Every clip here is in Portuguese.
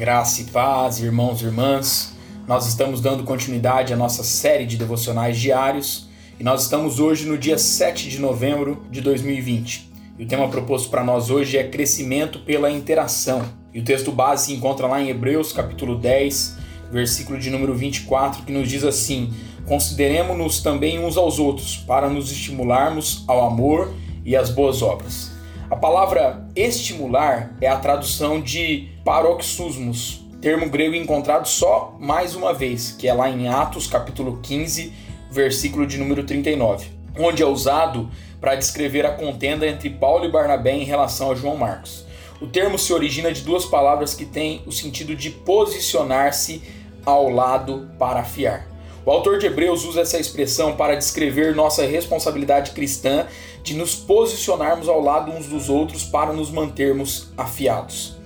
Graça e paz, irmãos e irmãs. Nós estamos dando continuidade à nossa série de devocionais diários e nós estamos hoje no dia 7 de novembro de 2020. E o tema proposto para nós hoje é crescimento pela interação. E o texto base se encontra lá em Hebreus, capítulo 10, versículo de número 24, que nos diz assim: Consideremos-nos também uns aos outros, para nos estimularmos ao amor e às boas obras a palavra estimular é a tradução de paroxusmos, termo grego encontrado só mais uma vez, que é lá em Atos capítulo 15, versículo de número 39, onde é usado para descrever a contenda entre Paulo e Barnabé em relação a João Marcos. O termo se origina de duas palavras que têm o sentido de posicionar-se ao lado para afiar. O autor de Hebreus usa essa expressão para descrever nossa responsabilidade cristã de nos posicionarmos ao lado uns dos outros para nos mantermos afiados.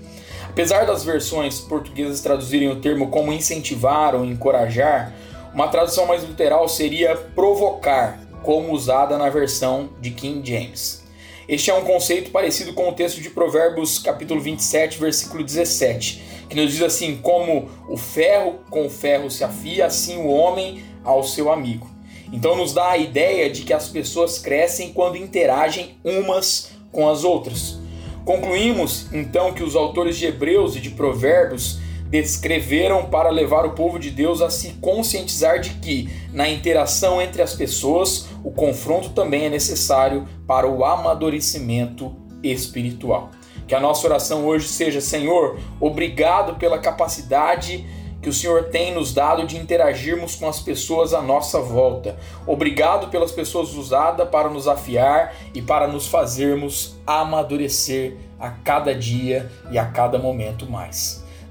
Apesar das versões portuguesas traduzirem o termo como incentivar ou encorajar, uma tradução mais literal seria provocar, como usada na versão de King James. Este é um conceito parecido com o texto de Provérbios, capítulo 27, versículo 17, que nos diz assim: como o ferro com o ferro se afia, assim o homem ao seu amigo. Então nos dá a ideia de que as pessoas crescem quando interagem umas com as outras. Concluímos então que os autores de Hebreus e de Provérbios descreveram para levar o povo de Deus a se conscientizar de que, na interação entre as pessoas, o confronto também é necessário para o amadurecimento espiritual. Que a nossa oração hoje seja: Senhor, obrigado pela capacidade que o Senhor tem nos dado de interagirmos com as pessoas à nossa volta. Obrigado pelas pessoas usadas para nos afiar e para nos fazermos amadurecer a cada dia e a cada momento mais.